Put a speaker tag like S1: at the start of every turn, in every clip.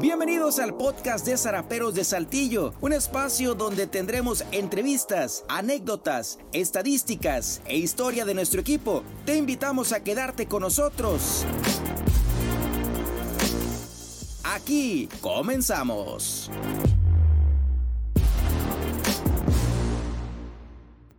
S1: Bienvenidos al podcast de Zaraperos de Saltillo, un espacio donde tendremos entrevistas, anécdotas, estadísticas e historia de nuestro equipo. Te invitamos a quedarte con nosotros. Aquí comenzamos.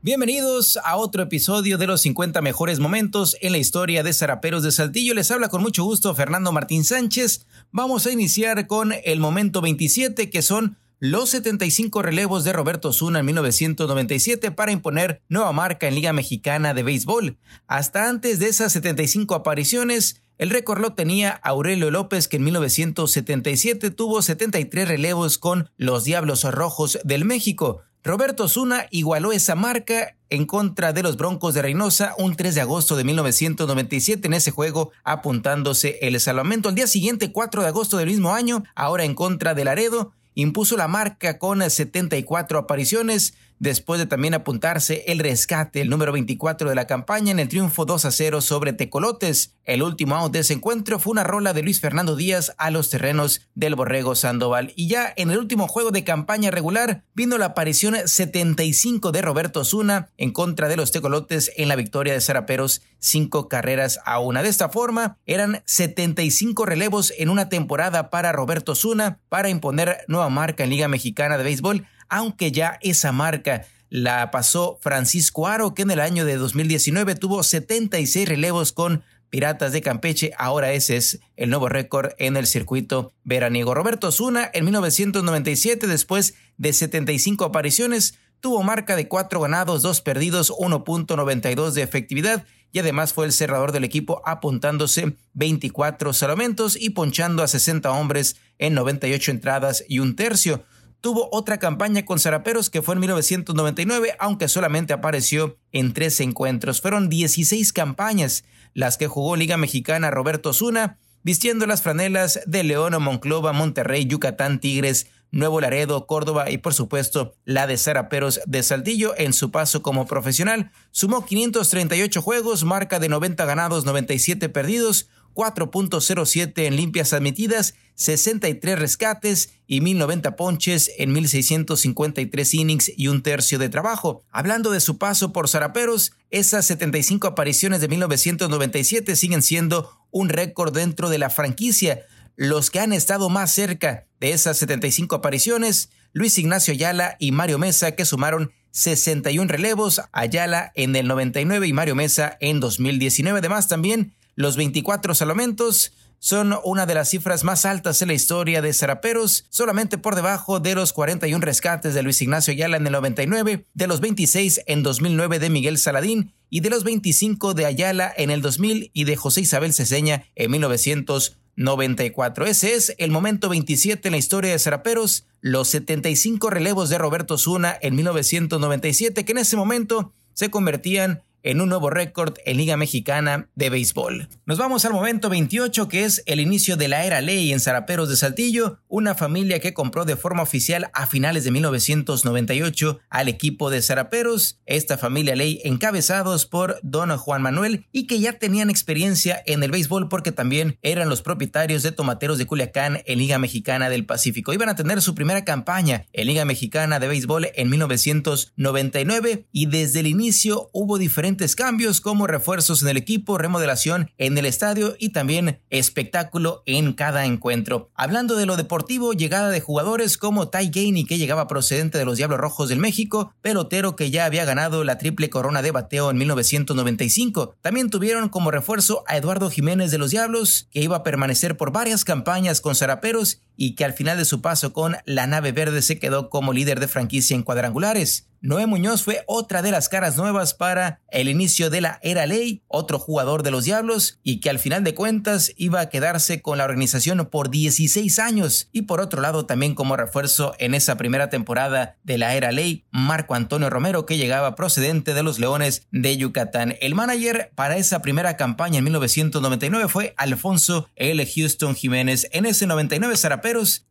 S1: Bienvenidos a otro episodio de los 50 mejores momentos en la historia de Zaraperos de Saltillo. Les habla con mucho gusto Fernando Martín Sánchez. Vamos a iniciar con el momento 27 que son los 75 relevos de Roberto Zuna en 1997 para imponer nueva marca en Liga Mexicana de Béisbol. Hasta antes de esas 75 apariciones, el récord lo tenía Aurelio López, que en 1977 tuvo 73 relevos con los Diablos Rojos del México. Roberto Zuna igualó esa marca en contra de los Broncos de Reynosa un 3 de agosto de 1997 en ese juego apuntándose el salvamento. Al día siguiente, 4 de agosto del mismo año, ahora en contra de Laredo, impuso la marca con 74 apariciones después de también apuntarse el rescate, el número 24 de la campaña en el triunfo 2 a 0 sobre Tecolotes. El último out de ese encuentro fue una rola de Luis Fernando Díaz a los terrenos del Borrego Sandoval. Y ya en el último juego de campaña regular vino la aparición 75 de Roberto Zuna en contra de los Tecolotes en la victoria de Zaraperos, cinco carreras a una. De esta forma, eran 75 relevos en una temporada para Roberto Zuna para imponer nueva marca en Liga Mexicana de Béisbol aunque ya esa marca la pasó Francisco Aro, que en el año de 2019 tuvo 76 relevos con Piratas de Campeche. Ahora ese es el nuevo récord en el circuito veraniego. Roberto Zuna en 1997, después de 75 apariciones, tuvo marca de 4 ganados, 2 perdidos, 1.92 de efectividad y además fue el cerrador del equipo apuntándose 24 salamentos y ponchando a 60 hombres en 98 entradas y un tercio tuvo otra campaña con Zaraperos que fue en 1999, aunque solamente apareció en tres encuentros. Fueron 16 campañas las que jugó Liga Mexicana Roberto Zuna, vistiendo las franelas de León, Monclova, Monterrey, Yucatán, Tigres, Nuevo Laredo, Córdoba y por supuesto la de Zaraperos de Saltillo en su paso como profesional. Sumó 538 juegos, marca de 90 ganados, 97 perdidos, 4.07 en limpias admitidas, 63 rescates y 1090 ponches en 1653 innings y un tercio de trabajo. Hablando de su paso por Zaraperos, esas 75 apariciones de 1997 siguen siendo un récord dentro de la franquicia. Los que han estado más cerca de esas 75 apariciones, Luis Ignacio Ayala y Mario Mesa, que sumaron 61 relevos, Ayala en el 99 y Mario Mesa en 2019. Además, también los 24 salamentos son una de las cifras más altas en la historia de Zaraperos, solamente por debajo de los 41 rescates de Luis Ignacio Ayala en el 99, de los 26 en 2009 de Miguel Saladín y de los 25 de Ayala en el 2000 y de José Isabel Ceseña en 1994. Ese es el momento 27 en la historia de Zaraperos, los 75 relevos de Roberto Zuna en 1997, que en ese momento se convertían en un nuevo récord en Liga Mexicana de Béisbol. Nos vamos al momento 28 que es el inicio de la era ley en Zaraperos de Saltillo, una familia que compró de forma oficial a finales de 1998 al equipo de Zaraperos, esta familia ley encabezados por don Juan Manuel y que ya tenían experiencia en el béisbol porque también eran los propietarios de Tomateros de Culiacán en Liga Mexicana del Pacífico. Iban a tener su primera campaña en Liga Mexicana de Béisbol en 1999 y desde el inicio hubo diferentes cambios como refuerzos en el equipo, remodelación en el estadio y también espectáculo en cada encuentro. Hablando de lo deportivo, llegada de jugadores como Ty Gainey que llegaba procedente de los Diablos Rojos del México, pelotero que ya había ganado la triple corona de bateo en 1995. También tuvieron como refuerzo a Eduardo Jiménez de los Diablos, que iba a permanecer por varias campañas con Zaraperos y que al final de su paso con la nave verde se quedó como líder de franquicia en cuadrangulares. Noé Muñoz fue otra de las caras nuevas para el inicio de la era ley, otro jugador de los Diablos y que al final de cuentas iba a quedarse con la organización por 16 años y por otro lado también como refuerzo en esa primera temporada de la era ley, Marco Antonio Romero que llegaba procedente de los Leones de Yucatán. El manager para esa primera campaña en 1999 fue Alfonso L. Houston Jiménez. En ese 99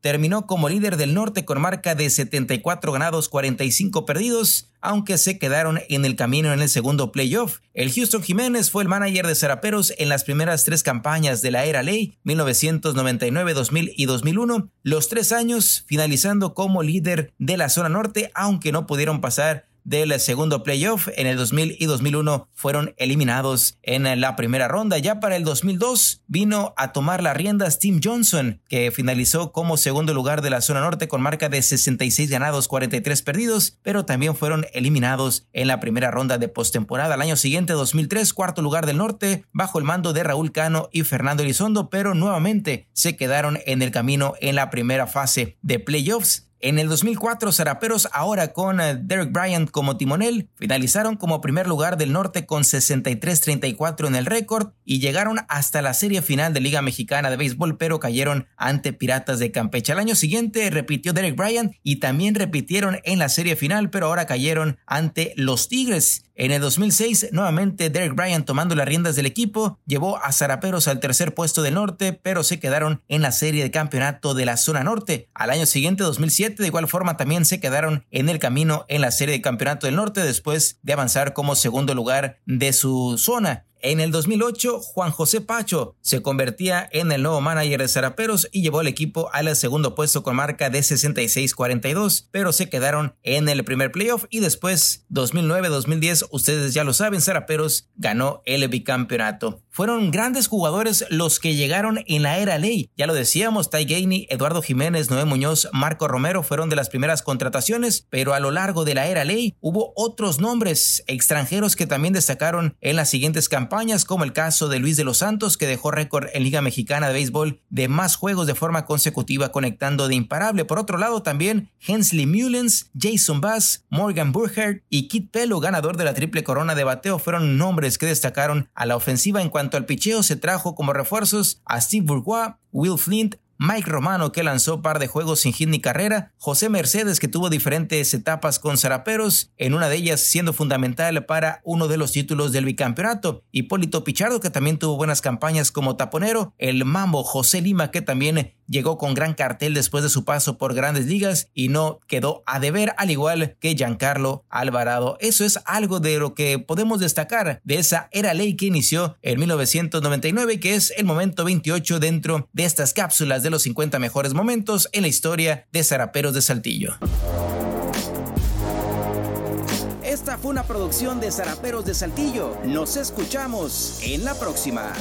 S1: Terminó como líder del norte con marca de 74 ganados, 45 perdidos perdidos, aunque se quedaron en el camino en el segundo playoff. El Houston Jiménez fue el manager de Zaraperos en las primeras tres campañas de la era ley, 1999, 2000 y 2001, los tres años finalizando como líder de la zona norte, aunque no pudieron pasar del segundo playoff. En el 2000 y 2001 fueron eliminados en la primera ronda. Ya para el 2002 vino a tomar las riendas Tim Johnson, que finalizó como segundo lugar de la zona norte con marca de 66 ganados, 43 perdidos, pero también fueron eliminados en la primera ronda de postemporada. Al año siguiente, 2003, cuarto lugar del norte, bajo el mando de Raúl Cano y Fernando Elizondo, pero nuevamente se quedaron en el camino en la primera fase de playoffs. En el 2004, Zaraperos, ahora con eh, Derek Bryant como timonel, finalizaron como primer lugar del norte con 63-34 en el récord y llegaron hasta la serie final de Liga Mexicana de Béisbol, pero cayeron ante Piratas de Campeche. Al año siguiente repitió Derek Bryant y también repitieron en la serie final, pero ahora cayeron ante los Tigres. En el 2006, nuevamente Derek Bryan tomando las riendas del equipo, llevó a Zaraperos al tercer puesto del norte, pero se quedaron en la serie de campeonato de la zona norte. Al año siguiente, 2007, de igual forma también se quedaron en el camino en la serie de campeonato del norte después de avanzar como segundo lugar de su zona. En el 2008, Juan José Pacho se convertía en el nuevo manager de Zaraperos y llevó al equipo al segundo puesto con marca de 66-42, pero se quedaron en el primer playoff y después 2009-2010, ustedes ya lo saben, Zaraperos ganó el bicampeonato. Fueron grandes jugadores los que llegaron en la era ley. Ya lo decíamos, Ty Gainey, Eduardo Jiménez, Noé Muñoz, Marco Romero fueron de las primeras contrataciones, pero a lo largo de la era ley hubo otros nombres extranjeros que también destacaron en las siguientes campañas como el caso de Luis de los Santos, que dejó récord en Liga Mexicana de Béisbol de más juegos de forma consecutiva conectando de imparable. Por otro lado, también Hensley Mullens, Jason Bass, Morgan Burkhardt y Kit Pelo, ganador de la triple corona de bateo, fueron nombres que destacaron a la ofensiva. En cuanto al picheo, se trajo como refuerzos a Steve Bourgois, Will Flint, Mike Romano que lanzó par de juegos sin hit ni carrera, José Mercedes que tuvo diferentes etapas con Zaraperos, en una de ellas siendo fundamental para uno de los títulos del bicampeonato, Hipólito Pichardo que también tuvo buenas campañas como taponero, el Mambo José Lima que también llegó con gran cartel después de su paso por grandes ligas y no quedó a deber al igual que Giancarlo Alvarado. Eso es algo de lo que podemos destacar de esa era ley que inició en 1999 que es el momento 28 dentro de estas cápsulas de los 50 mejores momentos en la historia de Zaraperos de Saltillo.
S2: Esta fue una producción de Zaraperos de Saltillo. Nos escuchamos en la próxima.